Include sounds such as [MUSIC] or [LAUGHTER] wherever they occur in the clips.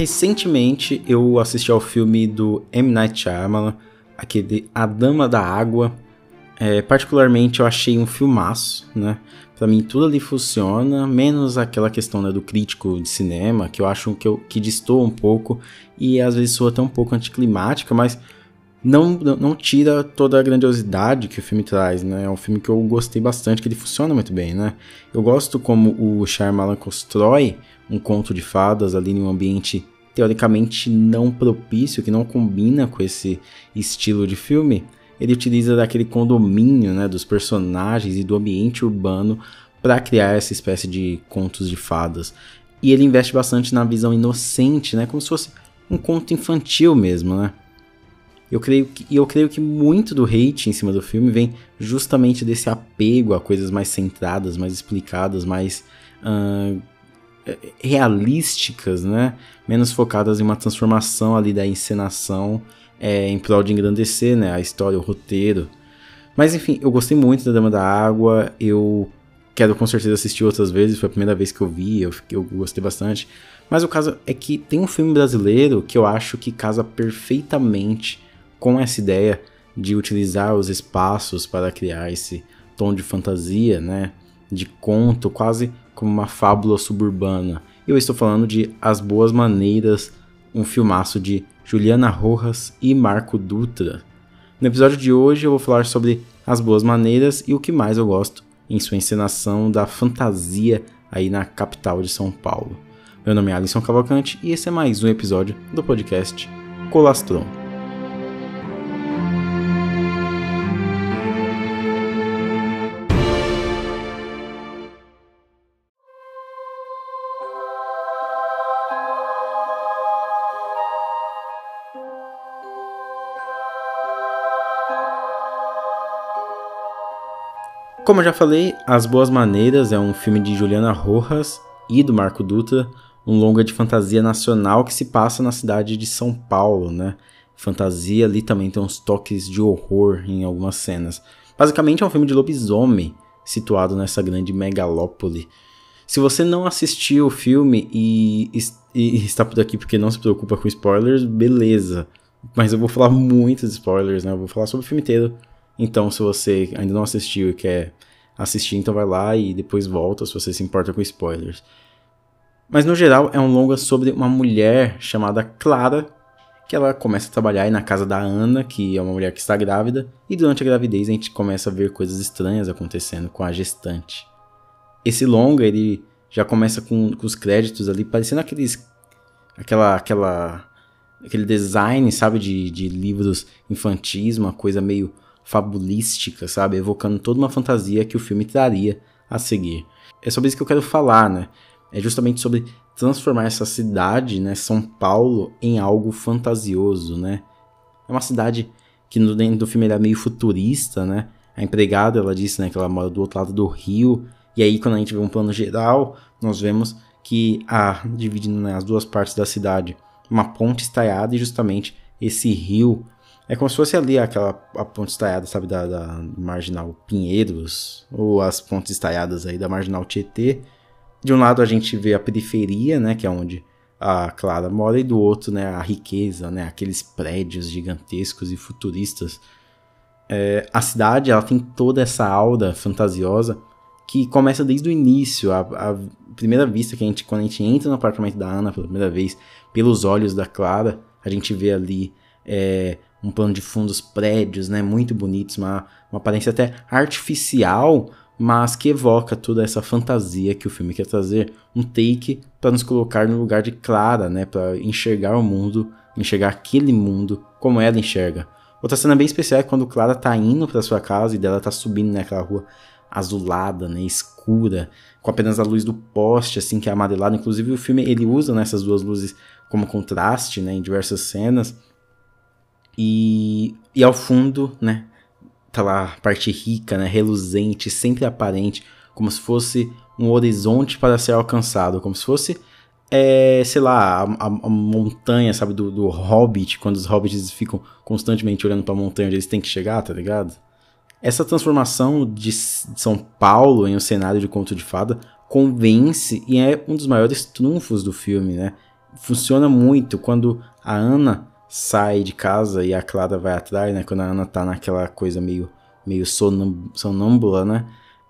Recentemente eu assisti ao filme do M. Night Shyamalan, aquele A Dama da Água. É, particularmente eu achei um filmaço, né? Pra mim tudo ali funciona, menos aquela questão né, do crítico de cinema, que eu acho que, eu, que distou um pouco e às vezes soa até um pouco anticlimática, mas não, não tira toda a grandiosidade que o filme traz, né? É um filme que eu gostei bastante, que ele funciona muito bem, né? Eu gosto como o Shyamalan constrói um conto de fadas ali em um ambiente teoricamente não propício, que não combina com esse estilo de filme. Ele utiliza daquele condomínio, né, dos personagens e do ambiente urbano para criar essa espécie de contos de fadas. E ele investe bastante na visão inocente, né, como se fosse um conto infantil mesmo, né? Eu creio que, eu creio que muito do hate em cima do filme vem justamente desse apego a coisas mais centradas, mais explicadas, mais uh, realísticas, né? Menos focadas em uma transformação ali da encenação é, em prol de engrandecer, né? A história, o roteiro. Mas enfim, eu gostei muito da Dama da Água. Eu quero com certeza assistir outras vezes. Foi a primeira vez que eu vi, eu, eu gostei bastante. Mas o caso é que tem um filme brasileiro que eu acho que casa perfeitamente com essa ideia de utilizar os espaços para criar esse tom de fantasia, né? De conto, quase como uma fábula suburbana. Eu estou falando de As Boas Maneiras, um filmaço de Juliana Rojas e Marco Dutra. No episódio de hoje eu vou falar sobre As Boas Maneiras e o que mais eu gosto em sua encenação da fantasia aí na capital de São Paulo. Meu nome é Alisson Cavalcante e esse é mais um episódio do podcast Colastron. Como eu já falei, As Boas Maneiras é um filme de Juliana Rojas e do Marco Dutra, um longa de fantasia nacional que se passa na cidade de São Paulo, né? Fantasia ali também tem uns toques de horror em algumas cenas. Basicamente é um filme de lobisomem situado nessa grande megalópole. Se você não assistiu o filme e, e, e está por aqui porque não se preocupa com spoilers, beleza. Mas eu vou falar muitos spoilers, né? Eu vou falar sobre o filme inteiro então, se você ainda não assistiu e quer assistir, então vai lá e depois volta se você se importa com spoilers. Mas no geral é um longa sobre uma mulher chamada Clara, que ela começa a trabalhar na casa da Ana, que é uma mulher que está grávida, e durante a gravidez a gente começa a ver coisas estranhas acontecendo com a gestante. Esse longa, ele já começa com, com os créditos ali, parecendo aqueles aquela aquela aquele design, sabe, de, de livros infantis, uma coisa meio fabulística, sabe? Evocando toda uma fantasia que o filme traria a seguir. É sobre isso que eu quero falar, né? É justamente sobre transformar essa cidade, né, São Paulo, em algo fantasioso, né? É uma cidade que no dentro do filme era é meio futurista, né? A empregada, ela disse, né, que ela mora do outro lado do rio. E aí, quando a gente vê um plano geral, nós vemos que, ah, dividindo né, as duas partes da cidade, uma ponte estaiada e justamente esse rio é como se fosse ali aquela a ponte estaiada, sabe, da, da Marginal Pinheiros, ou as pontes estaiadas aí da Marginal Tietê. De um lado a gente vê a periferia, né, que é onde a Clara mora, e do outro, né, a riqueza, né, aqueles prédios gigantescos e futuristas. É, a cidade, ela tem toda essa aura fantasiosa que começa desde o início, a, a, primeira vista que a gente, quando a gente entra no apartamento da Ana pela primeira vez, pelos olhos da Clara, a gente vê ali é, um plano de fundos prédios, né, muito bonitos, uma, uma aparência até artificial, mas que evoca toda essa fantasia que o filme quer trazer, um take para nos colocar no lugar de Clara, né, para enxergar o mundo, enxergar aquele mundo como ela enxerga. Outra cena bem especial é quando Clara tá indo para sua casa e dela tá subindo naquela rua azulada, né, escura, com apenas a luz do poste, assim, que é amarelado. Inclusive o filme ele usa nessas duas luzes como contraste, né, em diversas cenas. E, e ao fundo, né, tá lá a parte rica, né, reluzente, sempre aparente, como se fosse um horizonte para ser alcançado, como se fosse, é, sei lá, a, a, a montanha, sabe, do, do, Hobbit, quando os Hobbits ficam constantemente olhando para a montanha onde eles têm que chegar, tá ligado? Essa transformação de São Paulo em um cenário de conto de fada convence e é um dos maiores trunfos do filme, né? funciona muito quando a Ana sai de casa e a Clara vai atrás, né? Quando a Ana tá naquela coisa meio, meio sonâmbula, né?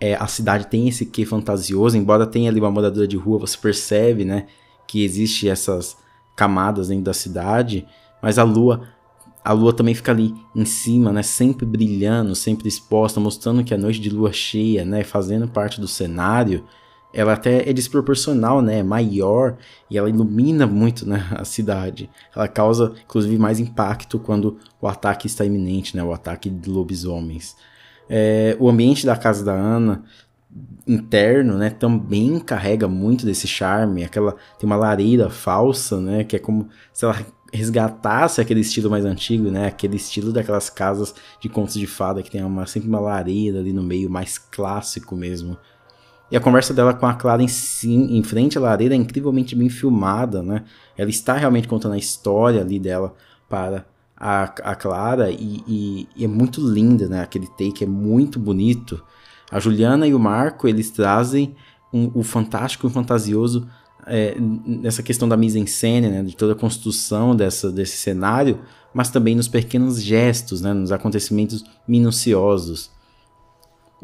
É, a cidade tem esse quê fantasioso, embora tenha ali uma moradora de rua, você percebe, né? Que existe essas camadas dentro da cidade, mas a lua a lua também fica ali em cima, né, sempre brilhando, sempre exposta, mostrando que é noite de lua cheia, né, fazendo parte do cenário. Ela até é desproporcional, né, é maior e ela ilumina muito, né, [LAUGHS] a cidade. Ela causa, inclusive, mais impacto quando o ataque está iminente, né, o ataque de lobisomens. É, o ambiente da casa da Ana interno, né, também carrega muito desse charme. Aquela tem uma lareira falsa, né, que é como se ela resgatasse aquele estilo mais antigo, né? Aquele estilo daquelas casas de contos de fada que tem uma, sempre uma lareira ali no meio, mais clássico mesmo. E a conversa dela com a Clara em, sim, em frente à lareira é incrivelmente bem filmada, né? Ela está realmente contando a história ali dela para a, a Clara e, e, e é muito linda, né? Aquele take é muito bonito. A Juliana e o Marco, eles trazem um, o fantástico e o fantasioso é, nessa questão da mise-en-scène, né, de toda a construção dessa, desse cenário, mas também nos pequenos gestos, né, nos acontecimentos minuciosos.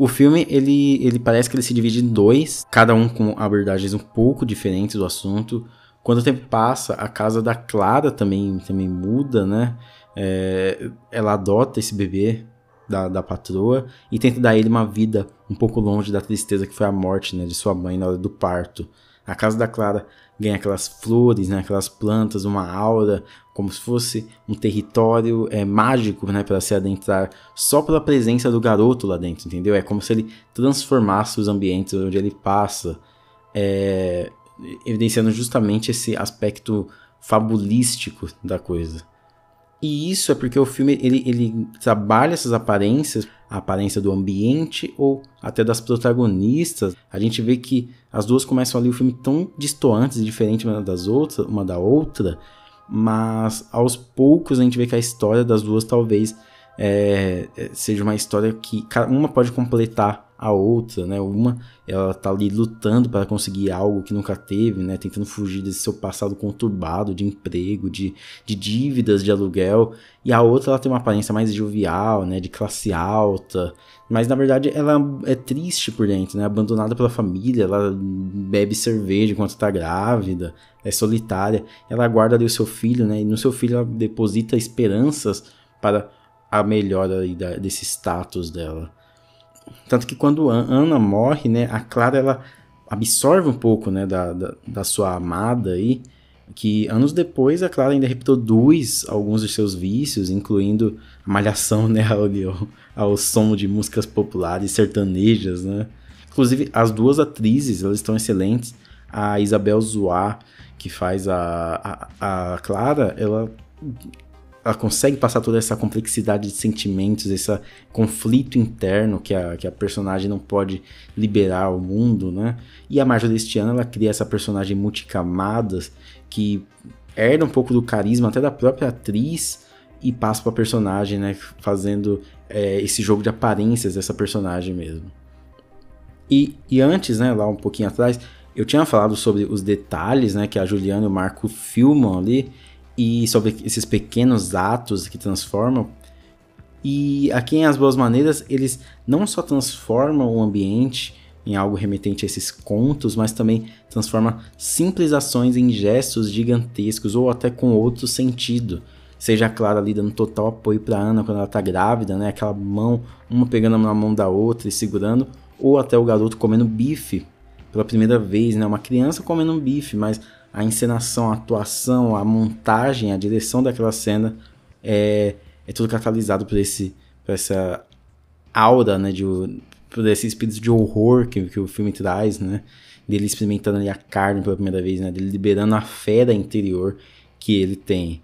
O filme, ele, ele parece que ele se divide em dois, cada um com abordagens um pouco diferentes do assunto. Quando o tempo passa, a casa da Clara também, também muda, né? É, ela adota esse bebê da, da patroa e tenta dar ele uma vida um pouco longe da tristeza que foi a morte né, de sua mãe na hora do parto. A casa da Clara ganha aquelas flores, né, aquelas plantas, uma aura, como se fosse um território é, mágico né, para se adentrar só pela presença do garoto lá dentro, entendeu? É como se ele transformasse os ambientes onde ele passa, é, evidenciando justamente esse aspecto fabulístico da coisa. E isso é porque o filme ele, ele trabalha essas aparências, a aparência do ambiente ou até das protagonistas. A gente vê que as duas começam ali o filme tão distoantes e diferentes uma das outras, uma da outra, mas aos poucos a gente vê que a história das duas talvez é, seja uma história que uma pode completar a outra, né? Uma, ela tá ali lutando para conseguir algo que nunca teve, né? Tentando fugir desse seu passado conturbado de emprego, de, de dívidas de aluguel. E a outra, ela tem uma aparência mais jovial, né? De classe alta. Mas, na verdade, ela é triste por dentro, né? Abandonada pela família, ela bebe cerveja enquanto tá grávida, é solitária. Ela guarda ali o seu filho, né? E no seu filho ela deposita esperanças para a melhora desse status dela. Tanto que quando Ana morre, né, a Clara ela absorve um pouco, né, da, da, da sua amada aí, que anos depois a Clara ainda reproduz alguns dos seus vícios, incluindo a malhação, [LAUGHS] né, ao, ao som de músicas populares sertanejas, né. Inclusive, as duas atrizes, elas estão excelentes. A Isabel Zoá, que faz a, a, a Clara, ela ela consegue passar toda essa complexidade de sentimentos, esse conflito interno que a, que a personagem não pode liberar ao mundo, né? E a Marjorie deste ano ela cria essa personagem multicamadas que herda um pouco do carisma até da própria atriz e passa para a personagem, né? Fazendo é, esse jogo de aparências dessa personagem mesmo. E, e antes, né, lá um pouquinho atrás, eu tinha falado sobre os detalhes, né, que a Juliana e o Marco filmam ali, e sobre esses pequenos atos que transformam. E aqui em As Boas Maneiras, eles não só transformam o ambiente em algo remetente a esses contos, mas também transforma simples ações em gestos gigantescos ou até com outro sentido. Seja a Clara ali dando total apoio para Ana quando ela tá grávida, né? Aquela mão, uma pegando na mão da outra e segurando, ou até o garoto comendo bife pela primeira vez, né? Uma criança comendo um bife, mas a encenação, a atuação, a montagem, a direção daquela cena é, é tudo catalisado por, esse, por essa aura, né, de, por esse espírito de horror que, que o filme traz, né, dele experimentando ali a carne pela primeira vez, né, dele liberando a fera interior que ele tem.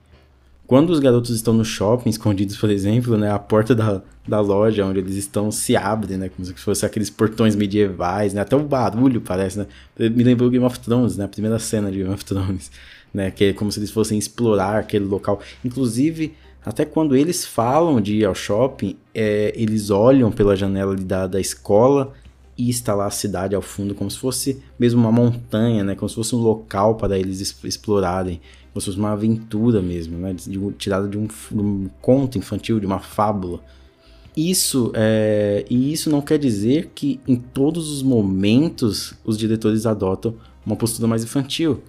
Quando os garotos estão no shopping, escondidos, por exemplo, né, a porta da, da loja onde eles estão se abre, né, como se fosse aqueles portões medievais, né, até o barulho parece, né, me lembrou Game of Thrones, né, a primeira cena de Game of Thrones, né, que é como se eles fossem explorar aquele local. Inclusive, até quando eles falam de ir ao shopping, é, eles olham pela janela da, da escola e instalar a cidade ao fundo, como se fosse mesmo uma montanha, né? Como se fosse um local para eles explorarem, como se fosse uma aventura mesmo, né? Tirada de um, de um conto infantil, de uma fábula. Isso é, e isso não quer dizer que em todos os momentos os diretores adotam uma postura mais infantil.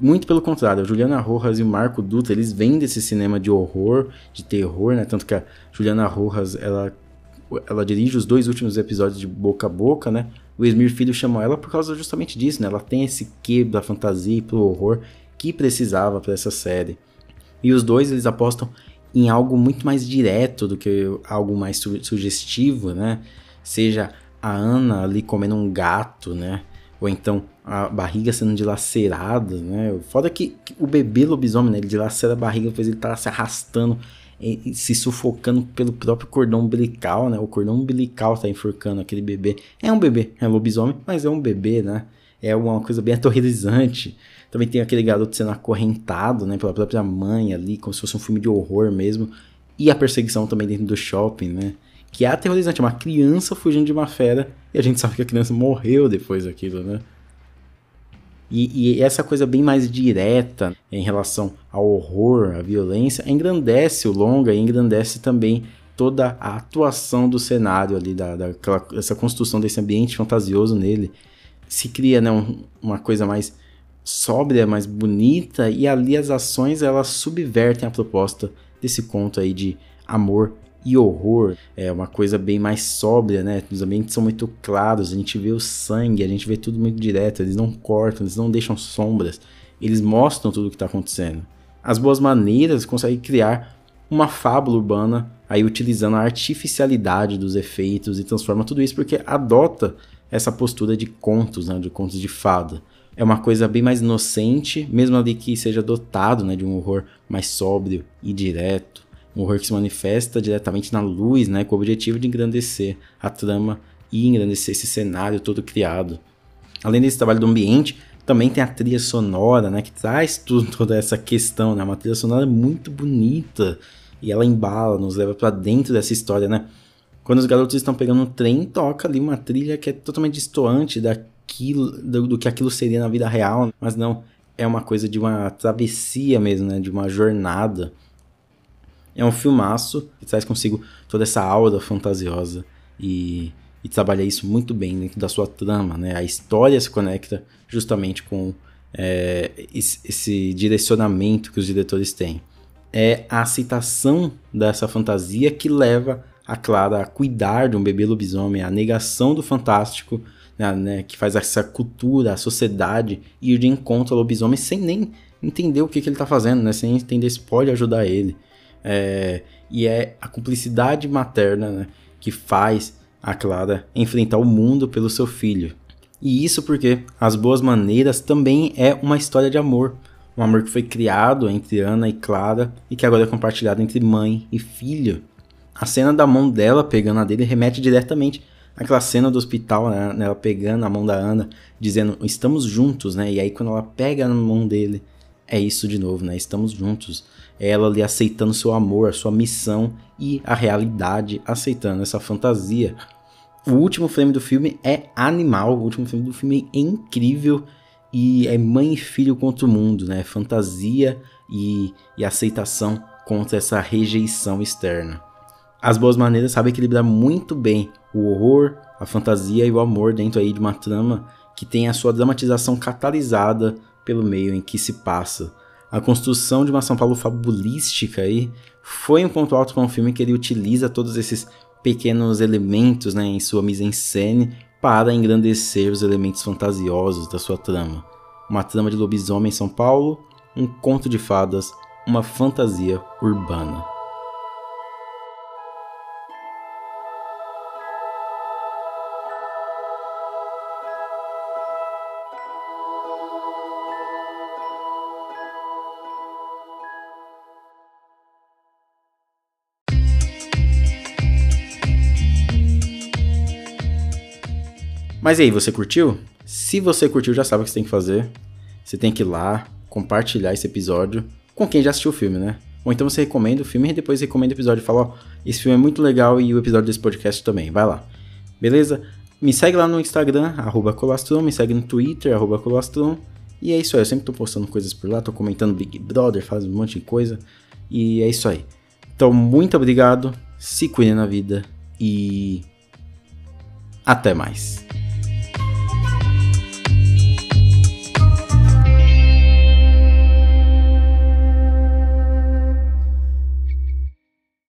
Muito pelo contrário, a Juliana Rojas e o Marco Dutra, eles vêm desse cinema de horror, de terror, né? Tanto que a Juliana Rojas, ela, ela dirige os dois últimos episódios de Boca a Boca, né? O Esmir Filho chamou ela por causa justamente disso, né? Ela tem esse quê da fantasia e pro horror que precisava para essa série. E os dois, eles apostam em algo muito mais direto do que algo mais su sugestivo, né? Seja a Ana ali comendo um gato, né? Ou então a barriga sendo dilacerada, né? Foda que, que o bebê lobisomem, né? Ele dilacera a barriga, depois ele tá se arrastando, se sufocando pelo próprio cordão umbilical, né? O cordão umbilical tá enforcando aquele bebê. É um bebê, é lobisomem, mas é um bebê, né? É uma coisa bem [LAUGHS] aterrorizante. Também tem aquele garoto sendo acorrentado, né, pela própria mãe ali, como se fosse um filme de horror mesmo. E a perseguição também dentro do shopping, né? Que é aterrorizante, é uma criança fugindo de uma fera e a gente sabe que a criança morreu depois daquilo, né? E, e, essa coisa bem mais direta em relação ao horror, à violência, engrandece o longa e engrandece também toda a atuação do cenário ali, da, daquela, essa construção desse ambiente fantasioso nele. Se cria né, um, uma coisa mais sóbria, mais bonita, e ali as ações elas subvertem a proposta desse conto aí de amor e horror. É uma coisa bem mais sóbria, né? Os ambientes são muito claros, a gente vê o sangue, a gente vê tudo muito direto, eles não cortam, eles não deixam sombras, eles mostram tudo o que está acontecendo. As boas maneiras conseguem criar uma fábula urbana, aí utilizando a artificialidade dos efeitos e transforma tudo isso porque adota essa postura de contos, né, de contos de fada é uma coisa bem mais inocente, mesmo ali que seja dotado né, de um horror mais sóbrio e direto. Um horror que se manifesta diretamente na luz, né, com o objetivo de engrandecer a trama e engrandecer esse cenário todo criado. Além desse trabalho do ambiente, também tem a trilha sonora, né, que traz tudo, [LAUGHS] toda essa questão, né, uma trilha sonora muito bonita e ela embala, nos leva para dentro dessa história, né. Quando os garotos estão pegando um trem, toca ali uma trilha que é totalmente distoante da aquilo, do, do, que aquilo seria na vida real, mas não, é uma coisa de uma travessia mesmo, né, de uma jornada. É um filmaço que traz consigo toda essa aura fantasiosa e, e trabalha isso muito bem dentro da sua trama, né? A história se conecta justamente com é, esse, direcionamento que os diretores têm. É a aceitação dessa fantasia que leva a Clara a cuidar de um bebê lobisomem, a negação do fantástico né, né, que faz essa cultura, a sociedade ir de encontro ao lobisomem sem nem entender o que, que ele está fazendo, né, sem entender se pode ajudar ele. É, e é a cumplicidade materna né, que faz a Clara enfrentar o mundo pelo seu filho. E isso porque As Boas Maneiras também é uma história de amor. Um amor que foi criado entre Ana e Clara e que agora é compartilhado entre mãe e filho. A cena da mão dela pegando a dele remete diretamente aquela cena do hospital, né, ela pegando a mão da Ana, dizendo estamos juntos, né? E aí quando ela pega na mão dele, é isso de novo, né? Estamos juntos. É ela ali aceitando seu amor, a sua missão e a realidade aceitando essa fantasia. O último frame do filme é animal, o último frame do filme é incrível e é mãe e filho contra o mundo, né? Fantasia e, e aceitação contra essa rejeição externa. As Boas Maneiras sabe equilibrar muito bem o horror, a fantasia e o amor dentro aí de uma trama que tem a sua dramatização catalisada pelo meio em que se passa. A construção de uma São Paulo fabulística aí foi um ponto alto para um filme que ele utiliza todos esses pequenos elementos né, em sua mise-en-scène para engrandecer os elementos fantasiosos da sua trama. Uma trama de lobisomem em São Paulo, um conto de fadas, uma fantasia urbana. Mas e aí, você curtiu? Se você curtiu, já sabe o que você tem que fazer. Você tem que ir lá, compartilhar esse episódio com quem já assistiu o filme, né? Ou então você recomenda o filme e depois recomenda o episódio e fala: Ó, oh, esse filme é muito legal e o episódio desse podcast também. Vai lá. Beleza? Me segue lá no Instagram, arroba Colastron, me segue no Twitter, arroba Colastron. E é isso aí, eu sempre tô postando coisas por lá, tô comentando Big Brother, faz um monte de coisa. E é isso aí. Então, muito obrigado, se cuidem na vida e até mais.